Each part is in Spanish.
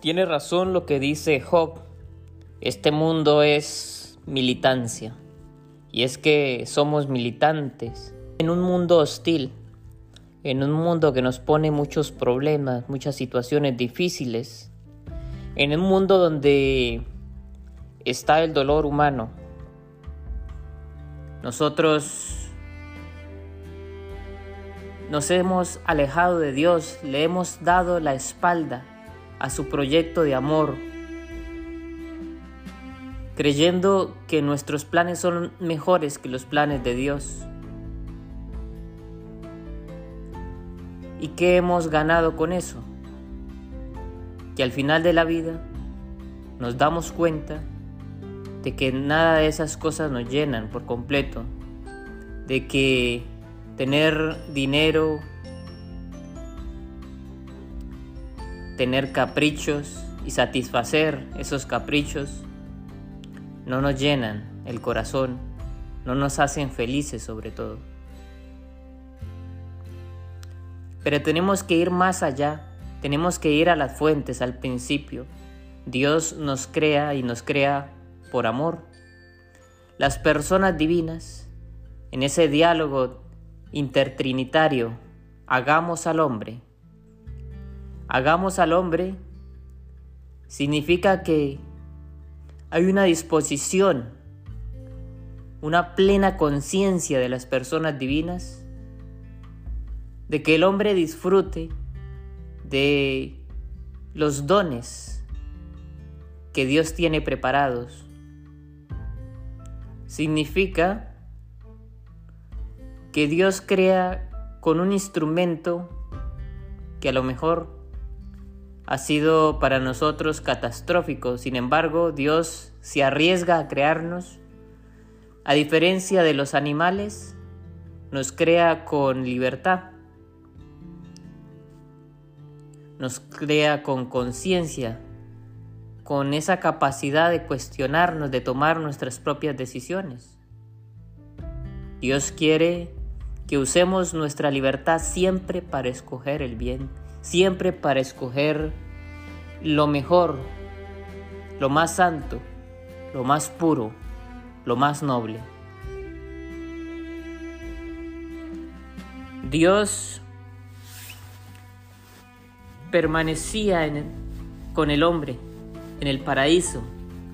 Tiene razón lo que dice Job. Este mundo es militancia. Y es que somos militantes en un mundo hostil, en un mundo que nos pone muchos problemas, muchas situaciones difíciles, en un mundo donde está el dolor humano. Nosotros nos hemos alejado de Dios, le hemos dado la espalda a su proyecto de amor, creyendo que nuestros planes son mejores que los planes de Dios. ¿Y qué hemos ganado con eso? Que al final de la vida nos damos cuenta de que nada de esas cosas nos llenan por completo, de que tener dinero, tener caprichos y satisfacer esos caprichos no nos llenan el corazón, no nos hacen felices sobre todo. Pero tenemos que ir más allá, tenemos que ir a las fuentes, al principio. Dios nos crea y nos crea por amor. Las personas divinas, en ese diálogo intertrinitario, hagamos al hombre hagamos al hombre significa que hay una disposición, una plena conciencia de las personas divinas, de que el hombre disfrute de los dones que Dios tiene preparados. Significa que Dios crea con un instrumento que a lo mejor ha sido para nosotros catastrófico. Sin embargo, Dios se arriesga a crearnos. A diferencia de los animales, nos crea con libertad. Nos crea con conciencia, con esa capacidad de cuestionarnos, de tomar nuestras propias decisiones. Dios quiere que usemos nuestra libertad siempre para escoger el bien siempre para escoger lo mejor, lo más santo, lo más puro, lo más noble. Dios permanecía con el hombre en el paraíso,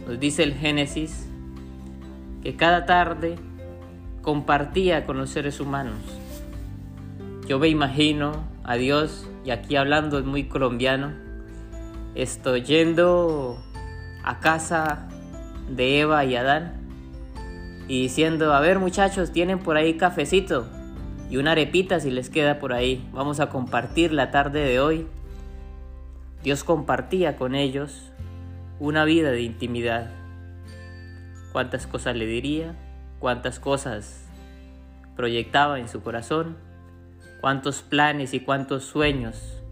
nos dice el Génesis, que cada tarde compartía con los seres humanos. Yo me imagino a Dios y aquí hablando es muy colombiano, estoy yendo a casa de Eva y Adán y diciendo, a ver muchachos, tienen por ahí cafecito y una arepita si les queda por ahí, vamos a compartir la tarde de hoy. Dios compartía con ellos una vida de intimidad. Cuántas cosas le diría, cuántas cosas proyectaba en su corazón cuántos planes y cuántos sueños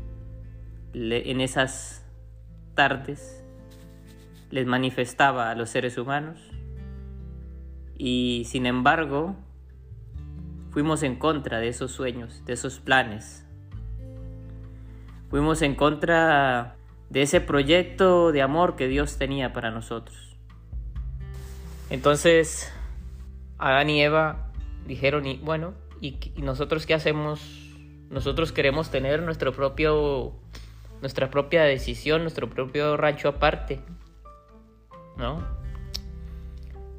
en esas tardes les manifestaba a los seres humanos y sin embargo fuimos en contra de esos sueños, de esos planes. Fuimos en contra de ese proyecto de amor que Dios tenía para nosotros. Entonces, Adán y Eva dijeron, y bueno, ¿y, nosotros qué hacemos nosotros queremos tener nuestro propio, nuestra propia decisión, nuestro propio rancho aparte. ¿No?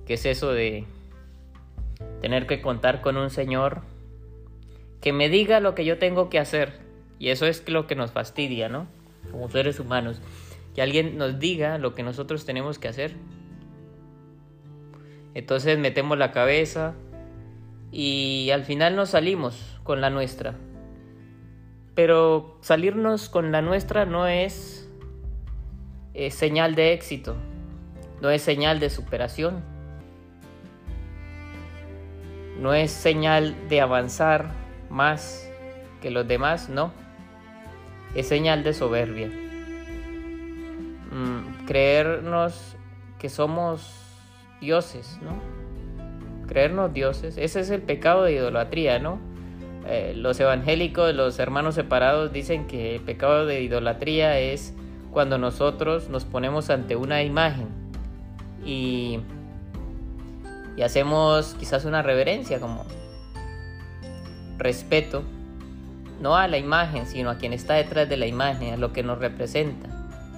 ¿Qué es eso de tener que contar con un Señor que me diga lo que yo tengo que hacer? Y eso es lo que nos fastidia, ¿no? Como seres humanos. Que alguien nos diga lo que nosotros tenemos que hacer. Entonces metemos la cabeza y al final nos salimos con la nuestra. Pero salirnos con la nuestra no es eh, señal de éxito, no es señal de superación, no es señal de avanzar más que los demás, no, es señal de soberbia. Mm, creernos que somos dioses, ¿no? Creernos dioses, ese es el pecado de idolatría, ¿no? Eh, los evangélicos, los hermanos separados dicen que el pecado de idolatría es cuando nosotros nos ponemos ante una imagen y, y hacemos quizás una reverencia como respeto, no a la imagen, sino a quien está detrás de la imagen, a lo que nos representa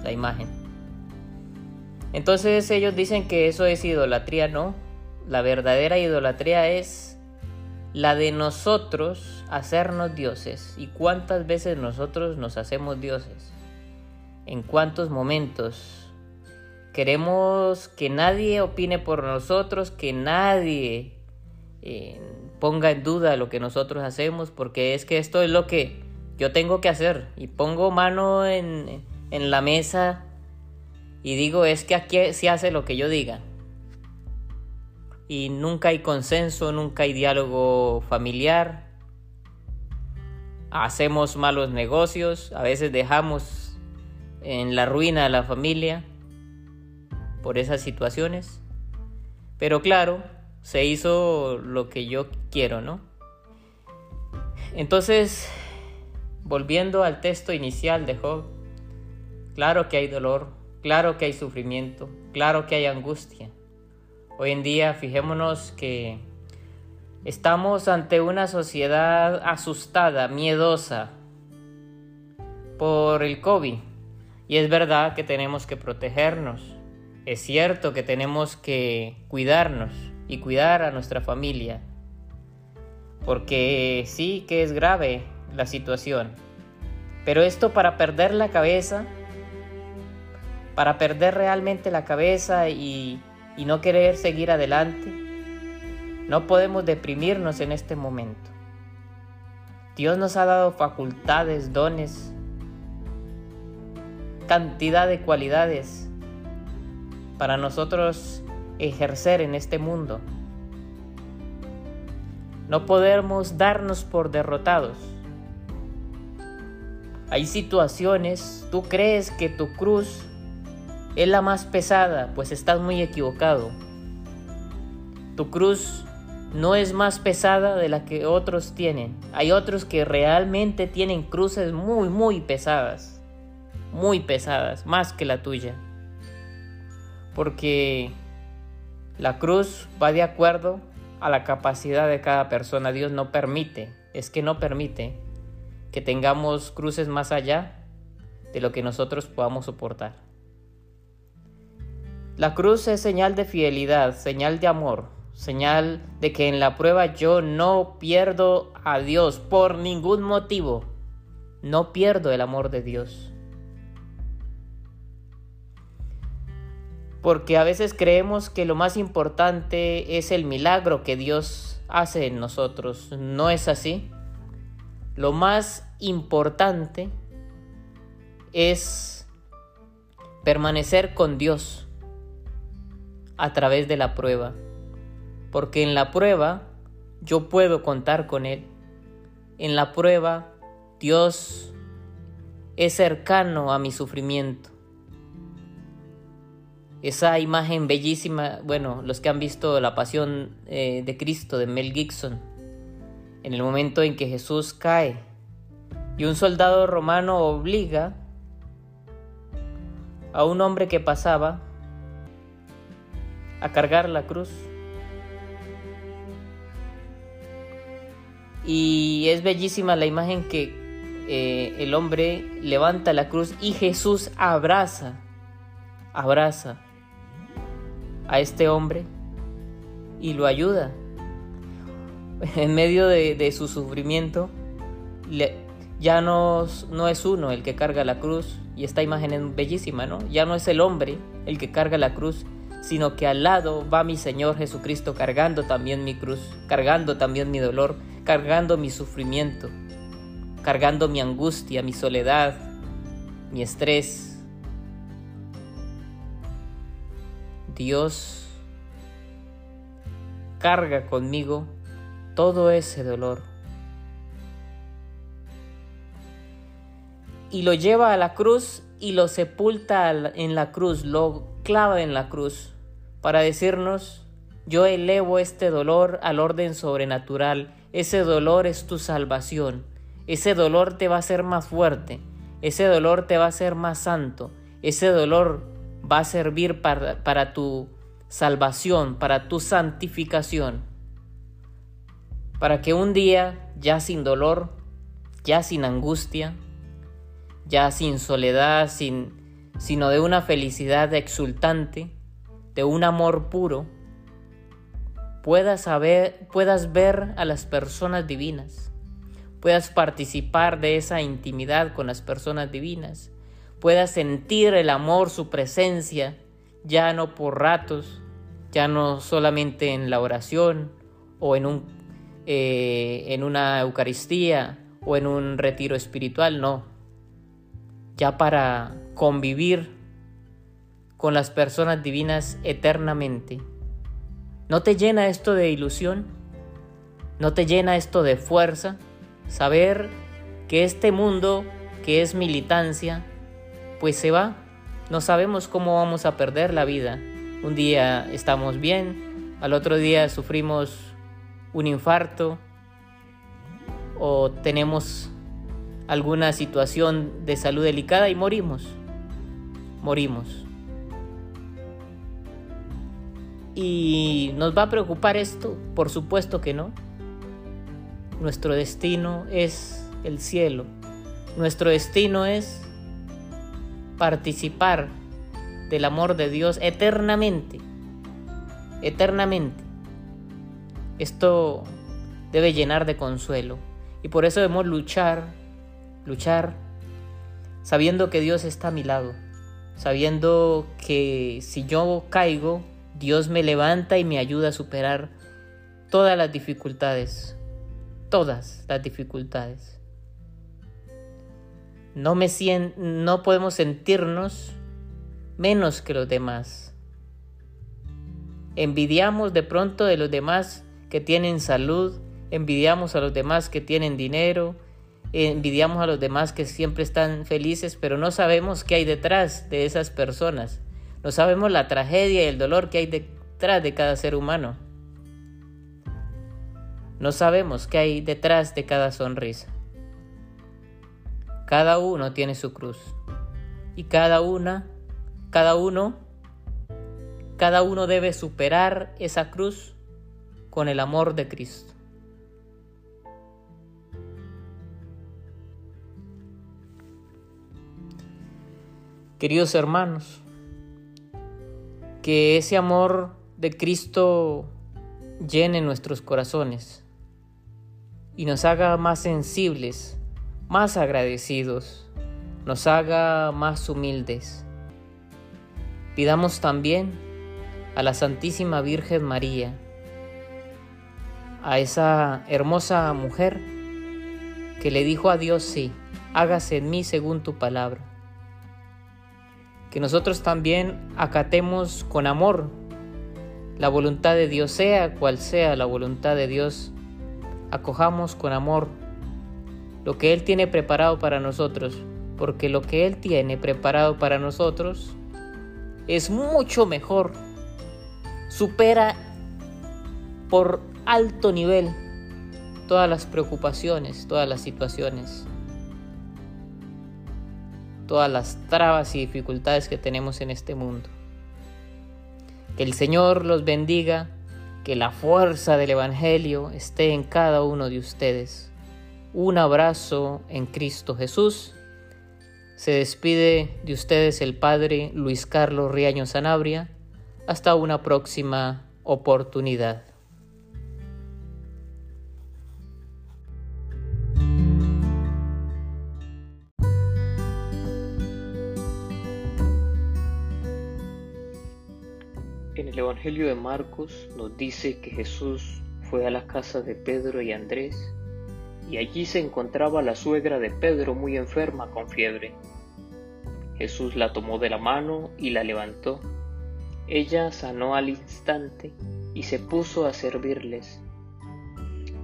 la imagen. Entonces ellos dicen que eso es idolatría, no. La verdadera idolatría es la de nosotros hacernos dioses. ¿Y cuántas veces nosotros nos hacemos dioses? ¿En cuántos momentos? Queremos que nadie opine por nosotros, que nadie eh, ponga en duda lo que nosotros hacemos, porque es que esto es lo que yo tengo que hacer. Y pongo mano en, en la mesa y digo, es que aquí se hace lo que yo diga. Y nunca hay consenso, nunca hay diálogo familiar. Hacemos malos negocios, a veces dejamos en la ruina a la familia por esas situaciones. Pero claro, se hizo lo que yo quiero, ¿no? Entonces, volviendo al texto inicial de Job, claro que hay dolor, Claro que hay sufrimiento, claro que hay angustia. Hoy en día fijémonos que estamos ante una sociedad asustada, miedosa por el COVID. Y es verdad que tenemos que protegernos. Es cierto que tenemos que cuidarnos y cuidar a nuestra familia. Porque sí que es grave la situación. Pero esto para perder la cabeza para perder realmente la cabeza y, no querer seguir adelante. No podemos deprimirnos en este momento. Dios nos ha dado facultades, dones, cantidad de cualidades para nosotros ejercer en este mundo. No podemos darnos por derrotados. Hay situaciones, tú crees que tu cruz es la más pesada, pues estás muy equivocado. Tu cruz no es más pesada de la que otros tienen. Hay otros que realmente tienen cruces muy, muy pesadas. Muy pesadas, más que la tuya. Porque la cruz va de acuerdo a la capacidad de cada persona. Dios no permite, es que no permite que tengamos cruces más allá de lo que nosotros podamos soportar. La cruz es señal de fidelidad, señal de amor, señal de que en la prueba yo no pierdo a Dios por ningún motivo. No pierdo el amor de Dios. Porque a veces creemos que lo más importante es el milagro que Dios hace en nosotros. No es así. Lo más importante es permanecer con Dios a través de la prueba, porque en la prueba yo puedo contar con Él. En la prueba Dios es cercano a mi sufrimiento. Esa imagen bellísima, bueno, los que han visto la pasión eh, de Cristo de Mel Gibson, en el momento en que Jesús cae y un soldado romano obliga a un hombre que pasaba a cargar la cruz. Y es bellísima la imagen que eh, el hombre levanta la cruz y Jesús abraza, abraza a este hombre y lo ayuda. En medio de, su sufrimiento, ya no, no es uno el que carga la cruz, y esta imagen es bellísima, ¿no? Ya no es el hombre el que carga la cruz, sino que al lado va mi Señor Jesucristo cargando también mi cruz, cargando también mi dolor, cargando mi sufrimiento, cargando mi angustia, mi soledad, mi estrés. Dios carga conmigo todo ese dolor. Y lo lleva a la cruz y lo sepulta en la cruz, lo clava en la cruz para decirnos, yo elevo este dolor al orden sobrenatural, ese dolor es tu salvación, ese dolor te va a hacer más fuerte, ese dolor te va a hacer más santo, ese dolor va a servir para, tu salvación, para tu santificación, para que un día, ya sin dolor, ya sin angustia, ya sin soledad, sin, sino de una felicidad exultante, de un amor puro, puedas, saber, puedas ver a las personas divinas, puedas participar de esa intimidad con las personas divinas, puedas sentir el amor, su presencia, ya no por ratos, ya no solamente en la oración o en, un, eh, en una Eucaristía o en un retiro espiritual, no, ya para convivir con las personas divinas eternamente. ¿No te llena esto de ilusión? ¿No te llena esto de fuerza? Saber que este mundo que es militancia, pues se va. No sabemos cómo vamos a perder la vida. Un día estamos bien, al otro día sufrimos un infarto o tenemos alguna situación de salud delicada y morimos. Morimos. ¿Y nos va a preocupar esto? Por supuesto que no. Nuestro destino es el cielo. Nuestro destino es participar del amor de Dios eternamente. Eternamente. Esto debe llenar de consuelo. Y por eso debemos luchar luchar sabiendo que Dios está a mi lado, sabiendo que si yo caigo, Dios me levanta y me ayuda a superar todas las dificultades, todas las dificultades. No, me no podemos sentirnos menos que los demás. Envidiamos de pronto de los demás que tienen salud, envidiamos a los demás que tienen dinero, envidiamos a los demás que siempre están felices, pero no sabemos qué hay detrás de esas personas. No sabemos la tragedia y el dolor que hay detrás de cada ser humano. No sabemos qué hay detrás de cada sonrisa. Cada uno tiene su cruz. Y cada una, cada uno, cada uno debe superar esa cruz con el amor de Cristo. Queridos hermanos, que ese amor de Cristo llene nuestros corazones y nos haga más sensibles, más agradecidos, nos haga más humildes. Pidamos también a la Santísima Virgen María, a esa hermosa mujer que le dijo a Dios sí, hágase en mí según tu palabra que nosotros también acatemos con amor. La voluntad de Dios, sea cual sea la voluntad de Dios, acojamos con amor lo que Él tiene preparado para nosotros, porque lo que Él tiene preparado para nosotros es mucho mejor, supera por alto nivel todas las preocupaciones, todas las situaciones todas las trabas y dificultades que tenemos en este mundo. Que el Señor los bendiga, que la fuerza del Evangelio esté en cada uno de ustedes. Un abrazo en Cristo Jesús. Se despide de ustedes el Padre Luis Carlos Riaño Sanabria. Hasta una próxima oportunidad. El Evangelio de Marcos nos dice que Jesús fue a la casa de Pedro y Andrés y allí se encontraba la suegra de Pedro muy enferma con fiebre. Jesús la tomó de la mano y la levantó. Ella sanó al instante y se puso a servirles.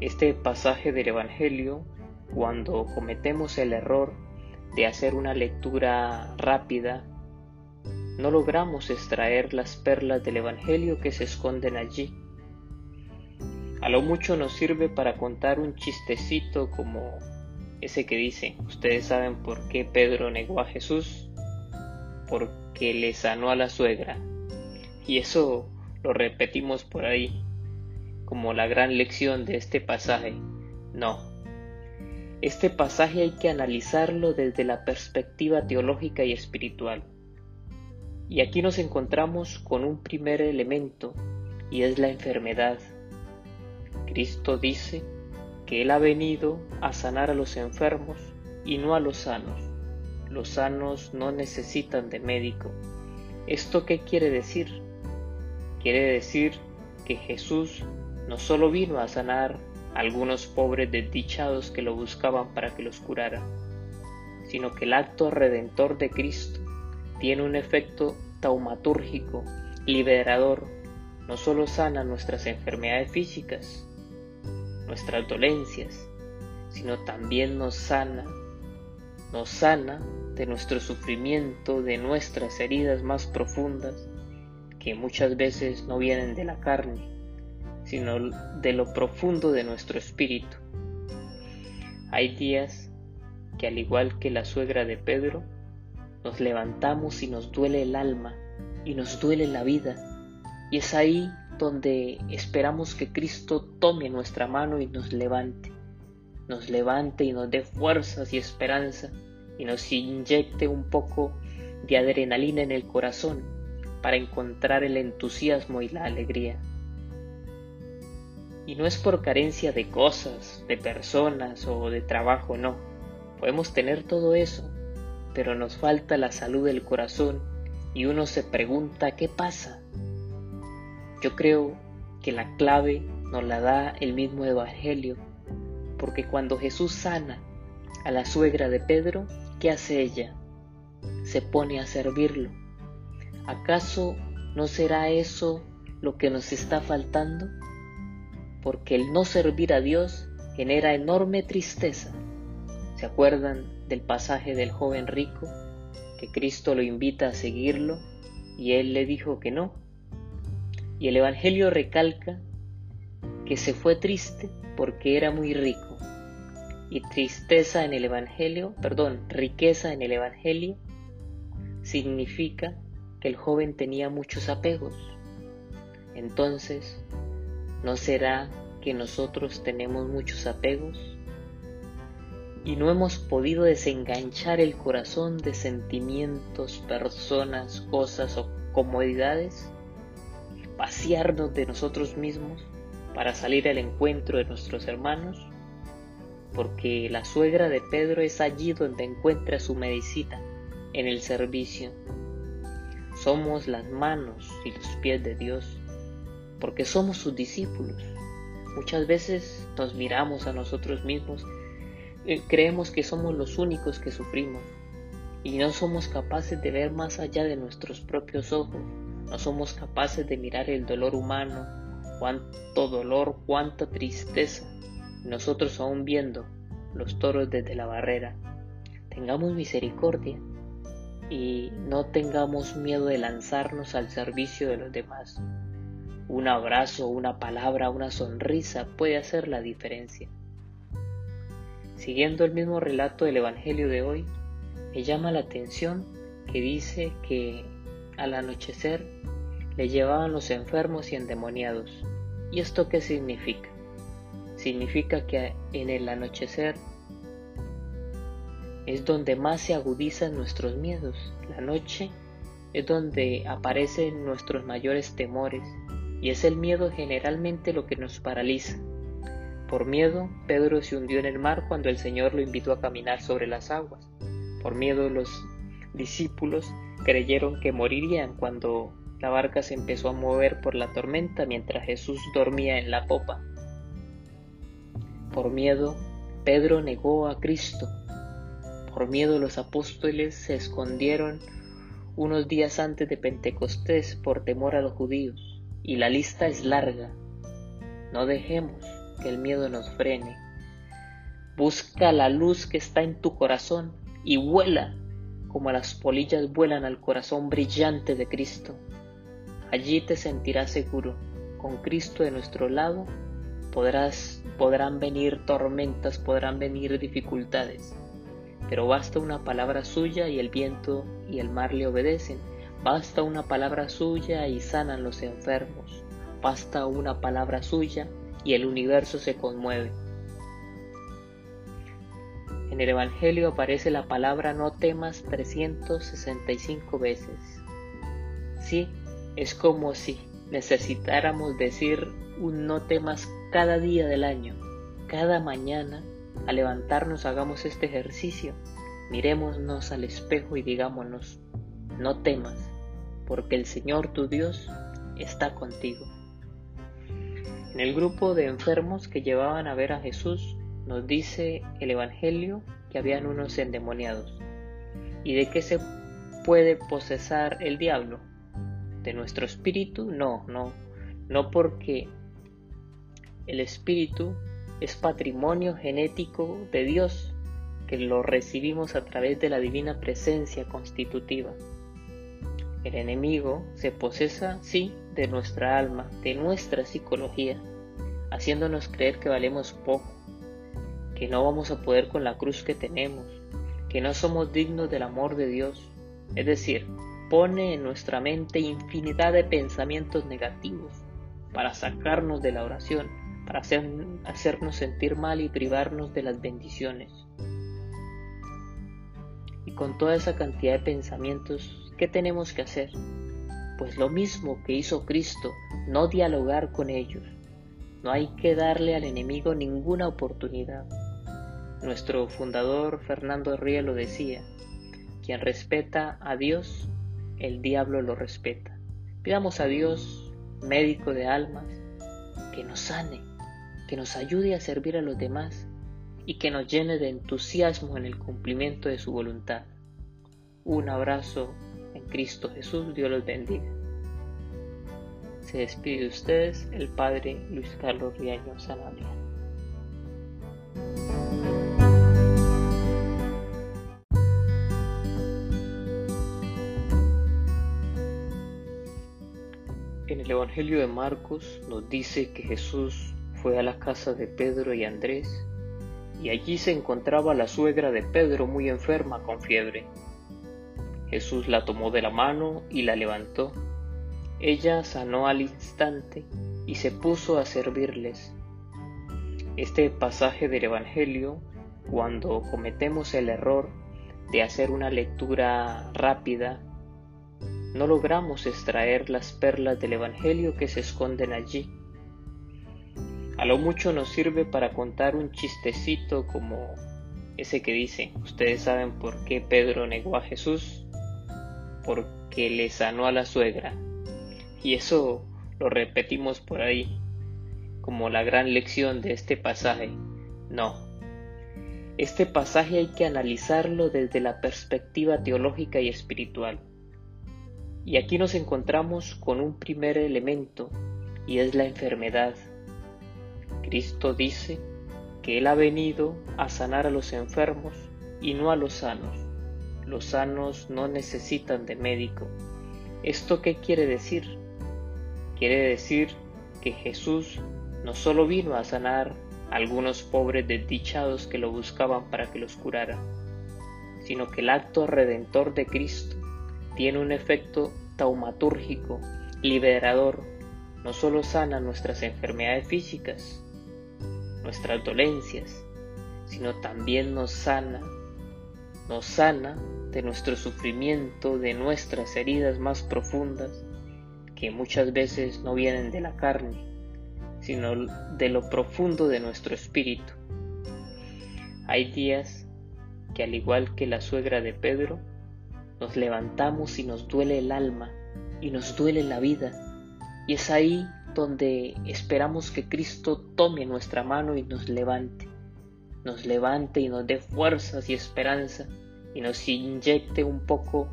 Este pasaje del Evangelio, cuando cometemos el error de hacer una lectura rápida no logramos extraer las perlas del Evangelio que se esconden allí. A lo mucho nos sirve para contar un chistecito como ese que dice, ustedes saben por qué Pedro negó a Jesús. porque le sanó a la suegra. Y eso lo repetimos por ahí como la gran lección de este pasaje. No. Este pasaje hay que analizarlo desde la perspectiva teológica y espiritual. Y aquí nos encontramos con un primer elemento y es la enfermedad. Cristo dice que Él ha venido a sanar a los enfermos y no a los sanos. Los sanos no necesitan de médico. ¿Esto qué quiere decir? Quiere decir que Jesús no solo vino a sanar a algunos pobres desdichados que lo buscaban para que los curara, sino que el acto redentor de Cristo tiene un efecto taumatúrgico, liberador, no solo sana nuestras enfermedades físicas, nuestras dolencias, sino también nos sana, nos sana de nuestro sufrimiento, de nuestras heridas más profundas, que muchas veces no vienen de la carne, sino de lo profundo de nuestro espíritu. Hay días que al igual que la suegra de Pedro, nos levantamos y nos duele el alma y nos duele la vida. Y es ahí donde esperamos que Cristo tome nuestra mano y nos levante. Nos levante y nos dé fuerzas y esperanza y nos inyecte un poco de adrenalina en el corazón para encontrar el entusiasmo y la alegría. Y no es por carencia de cosas, de personas o de trabajo, no. Podemos tener todo eso, pero nos falta la salud del corazón y uno se pregunta qué pasa. Yo creo que la clave nos la da el mismo Evangelio, porque cuando Jesús sana a la suegra de Pedro, ¿qué hace ella? Se pone a servirlo. ¿Acaso no será eso lo que nos está faltando? porque el no servir a Dios genera enorme tristeza. ¿Se acuerdan del pasaje del joven rico que Cristo lo invita a seguirlo y él le dijo que no? Y el Evangelio recalca que se fue triste porque era muy rico. Y tristeza en el Evangelio, perdón, riqueza en el Evangelio significa que el joven tenía muchos apegos. Entonces, ¿No será que nosotros tenemos muchos apegos y no hemos podido desenganchar el corazón de sentimientos, personas, cosas o comodidades? ¿Vaciarnos de nosotros mismos para salir al encuentro de nuestros hermanos? Porque la suegra de Pedro es allí donde encuentra su medicina, en el servicio. Somos las manos y los pies de Dios porque somos sus discípulos. Muchas veces nos miramos a nosotros mismos, creemos que somos los únicos que sufrimos y no somos capaces de ver más allá de nuestros propios ojos, no somos capaces de mirar el dolor humano, cuánto dolor, cuánta tristeza, nosotros aún viendo los toros desde la barrera. Tengamos misericordia y no tengamos miedo de lanzarnos al servicio de los demás. Un abrazo, una palabra, una sonrisa puede hacer la diferencia. Siguiendo el mismo relato del Evangelio de hoy, me llama la atención que dice que al anochecer le llevaban los enfermos y endemoniados. ¿Y esto qué significa? Significa que en el anochecer es donde más se agudizan nuestros miedos. La noche es donde aparecen nuestros mayores temores y es el miedo generalmente lo que nos paraliza. Por miedo, Pedro se hundió en el mar cuando el Señor lo invitó a caminar sobre las aguas. Por miedo, los discípulos creyeron que morirían cuando la barca se empezó a mover por la tormenta mientras Jesús dormía en la popa. Por miedo, Pedro negó a Cristo. Por miedo los apóstoles se escondieron unos días antes de Pentecostés por temor a los judíos y la lista es larga. No dejemos que el miedo nos frene. Busca la luz que está en tu corazón y vuela como las polillas vuelan al corazón brillante de Cristo. Allí te sentirás seguro. Con Cristo de nuestro lado podrás, podrán venir tormentas, podrán venir dificultades, pero basta una palabra suya y el viento y el mar le obedecen. Basta una palabra suya y sanan los enfermos. Basta una palabra suya y el universo se conmueve. En el Evangelio aparece la palabra no temas 365 veces. Sí, es como si necesitáramos decir un no temas cada día del año, cada mañana, al levantarnos hagamos este ejercicio, mirémonos al espejo y digámonos, no temas, porque el Señor tu Dios está contigo. En el grupo de enfermos que llevaban a ver a Jesús, nos dice el Evangelio que habían unos endemoniados. ¿Y de qué se puede posesar el diablo? ¿De nuestro espíritu? No, no, no porque el espíritu es patrimonio genético de Dios, que lo recibimos a través de la divina presencia constitutiva. El enemigo se posesa, sí, de nuestra alma, de nuestra psicología, haciéndonos creer que valemos poco, que no vamos a poder con la cruz que tenemos, que no somos dignos del amor de Dios. Es decir, pone en nuestra mente infinidad de pensamientos negativos para sacarnos de la oración, para hacernos sentir mal y privarnos de las bendiciones. Y con toda esa cantidad de pensamientos, ¿qué tenemos que hacer? Pues lo mismo que hizo Cristo, no dialogar con ellos. No hay que darle al enemigo ninguna oportunidad. Nuestro fundador Fernando Ría lo decía, quien respeta a Dios, el diablo lo respeta. Pidamos a Dios, médico de almas, que nos sane, que nos ayude a servir a los demás y que nos llene de entusiasmo en el cumplimiento de su voluntad. Un abrazo en Cristo Jesús, Dios los bendiga. Se despide de ustedes el Padre Luis Carlos Riaño Sanabria. En el Evangelio de Marcos nos dice que Jesús fue a la casa de Pedro y Andrés y allí se encontraba la suegra de Pedro muy enferma con fiebre. Jesús la tomó de la mano y la levantó. Ella sanó al instante y se puso a servirles. Este pasaje del Evangelio, cuando cometemos el error de hacer una lectura rápida no logramos extraer las perlas del Evangelio que se esconden allí. A lo mucho nos sirve para contar un chistecito como ese que dice, ustedes saben por qué Pedro negó a Jesús, porque le sanó a la suegra. Y eso lo repetimos por ahí, como la gran lección de este pasaje. No. Este pasaje hay que analizarlo desde la perspectiva teológica y espiritual. Y aquí nos encontramos con un primer elemento y es la enfermedad. Cristo dice que Él ha venido a sanar a los enfermos y no a los sanos. Los sanos no necesitan de médico. ¿Esto qué quiere decir? Quiere decir que Jesús no solo vino a sanar a algunos pobres desdichados que lo buscaban para que los curara, sino que el acto redentor de Cristo tiene un efecto taumatúrgico, liberador, no solo sana nuestras enfermedades físicas, nuestras dolencias, sino también nos sana, nos sana de nuestro sufrimiento, de nuestras heridas más profundas, que muchas veces no vienen de la carne, sino de lo profundo de nuestro espíritu. Hay días que al igual que la suegra de Pedro, nos levantamos y nos duele el alma y nos duele la vida. Y es ahí donde esperamos que Cristo tome nuestra mano y nos levante. Nos levante y nos dé fuerzas y esperanza y nos inyecte un poco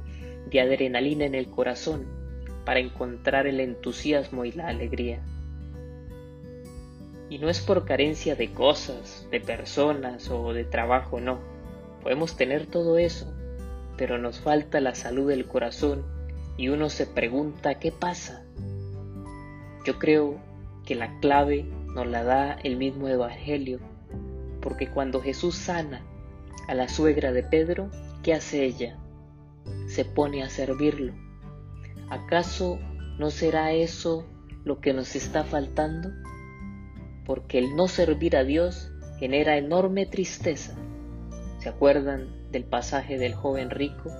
de adrenalina en el corazón para encontrar el entusiasmo y la alegría. Y no es por carencia de cosas, de personas o de trabajo, no. Podemos tener todo eso, pero nos falta la salud del corazón y uno se pregunta qué pasa. Yo creo que la clave nos la da el mismo Evangelio, porque cuando Jesús sana A la suegra de Pedro, ¿qué hace ella? Se pone a servirlo. ¿Acaso no será eso lo que nos está faltando? Porque el no servir a Dios genera enorme tristeza. ¿Se acuerdan del pasaje del joven rico?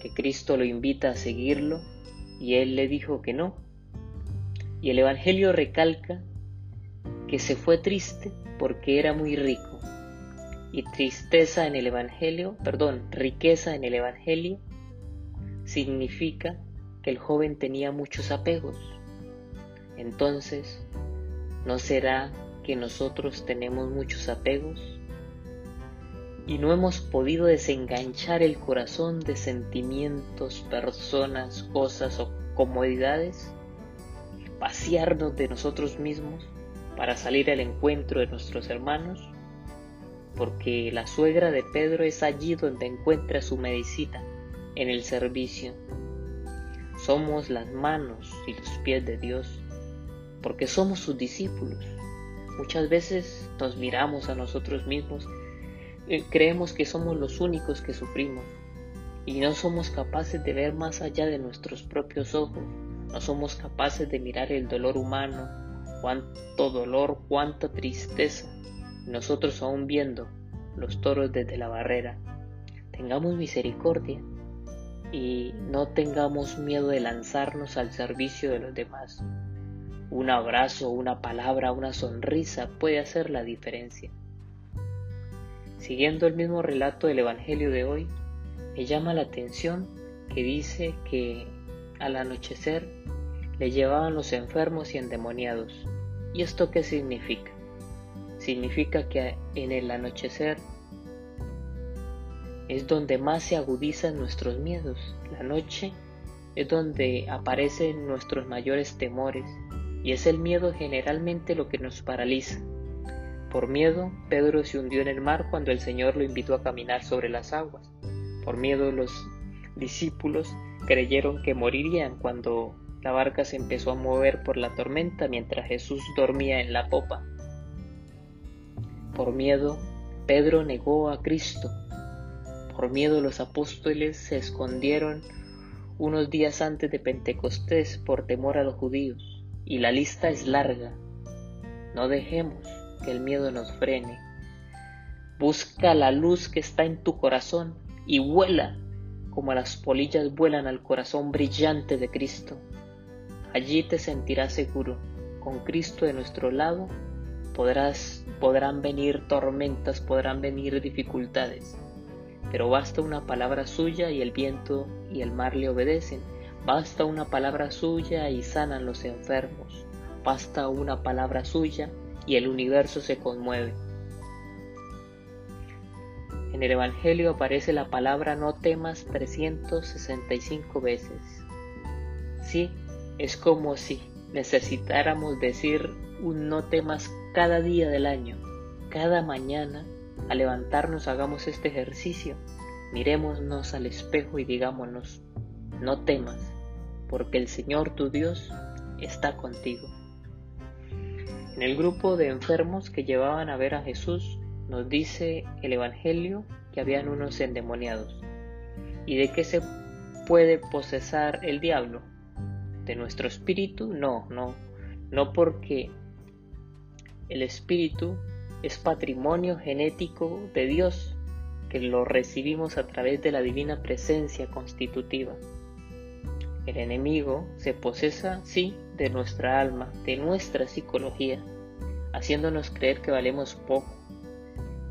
Que Cristo lo invita a seguirlo y él le dijo que no. Y el Evangelio recalca que se fue triste porque era muy rico. Y tristeza en el Evangelio, perdón, riqueza en el Evangelio significa que el joven tenía muchos apegos. Entonces, ¿no será que nosotros tenemos muchos apegos? y no hemos podido desenganchar el corazón de sentimientos, personas, cosas o comodidades, vaciarnos de nosotros mismos para salir al encuentro de nuestros hermanos, porque la suegra de Pedro es allí donde encuentra su medicina, en el servicio. Somos las manos y los pies de Dios, porque somos sus discípulos. Muchas veces nos miramos a nosotros mismos eh, creemos que somos los únicos que sufrimos y no somos capaces de ver más allá de nuestros propios ojos, no somos capaces de mirar el dolor humano, cuánto dolor, cuánta tristeza, nosotros aún viendo los toros desde la barrera. Tengamos misericordia y no tengamos miedo de lanzarnos al servicio de los demás. Un abrazo, una palabra, una sonrisa puede hacer la diferencia. Siguiendo el mismo relato del Evangelio de hoy, me llama la atención que dice que al anochecer le llevaban los enfermos y endemoniados. ¿Y esto qué significa? Significa que en el anochecer es donde más se agudizan nuestros miedos. La noche es donde aparecen nuestros mayores temores y es el miedo generalmente lo que nos paraliza. Por miedo, Pedro se hundió en el mar cuando el Señor lo invitó a caminar sobre las aguas. Por miedo, los discípulos creyeron que morirían cuando la barca se empezó a mover por la tormenta mientras Jesús dormía en la popa. Por miedo, Pedro negó a Cristo. Por miedo, los apóstoles se escondieron unos días antes de Pentecostés por temor a los judíos. Y la lista es larga. No dejemos que el miedo nos frene. Busca la luz que está en tu corazón y vuela como las polillas vuelan al corazón brillante de Cristo. Allí te sentirás seguro. Con Cristo de nuestro lado podrás, podrán venir tormentas, podrán venir dificultades. Pero basta una palabra suya y el viento y el mar le obedecen. Basta una palabra suya y sanan los enfermos. Basta una palabra suya y el universo se conmueve. En el Evangelio aparece la palabra no temas 365 veces. Sí, es como si necesitáramos decir un no temas cada día del año. Cada mañana, al levantarnos, hagamos este ejercicio. Mirémonos al espejo y digámonos, no temas, porque el Señor tu Dios está contigo. En el grupo de enfermos que llevaban a ver a Jesús, nos dice el Evangelio que habían unos endemoniados. ¿Y de qué se puede posesar el diablo? ¿De nuestro espíritu? No, no, no porque el espíritu es patrimonio genético de Dios, que lo recibimos a través de la divina presencia constitutiva. El enemigo se posesa, sí, de nuestra alma, de nuestra psicología, haciéndonos creer que valemos poco,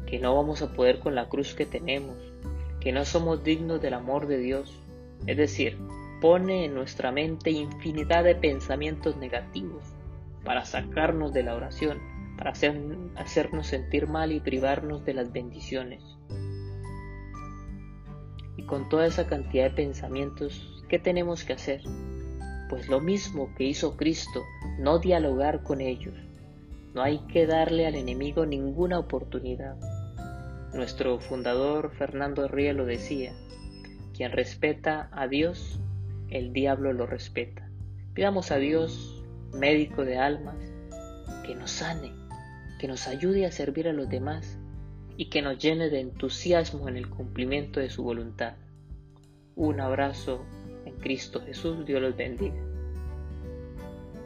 que no vamos a poder con la cruz que tenemos, que no somos dignos del amor de Dios. Es decir, pone en nuestra mente infinidad de pensamientos negativos para sacarnos de la oración, para hacernos sentir mal y privarnos de las bendiciones. Y con toda esa cantidad de pensamientos ¿Qué tenemos que hacer? Pues lo mismo que hizo Cristo, no dialogar con ellos. No hay que darle al enemigo ninguna oportunidad. Nuestro fundador Fernando Ría lo decía, quien respeta a Dios, el diablo lo respeta. Pidamos a Dios, médico de almas, que nos sane, que nos ayude a servir a los demás, y que nos llene de entusiasmo en el cumplimiento de su voluntad. Un abrazo en Cristo Jesús, Dios los bendiga.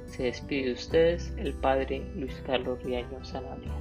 Se despide de ustedes el Padre Luis Carlos Riaño Sanabria.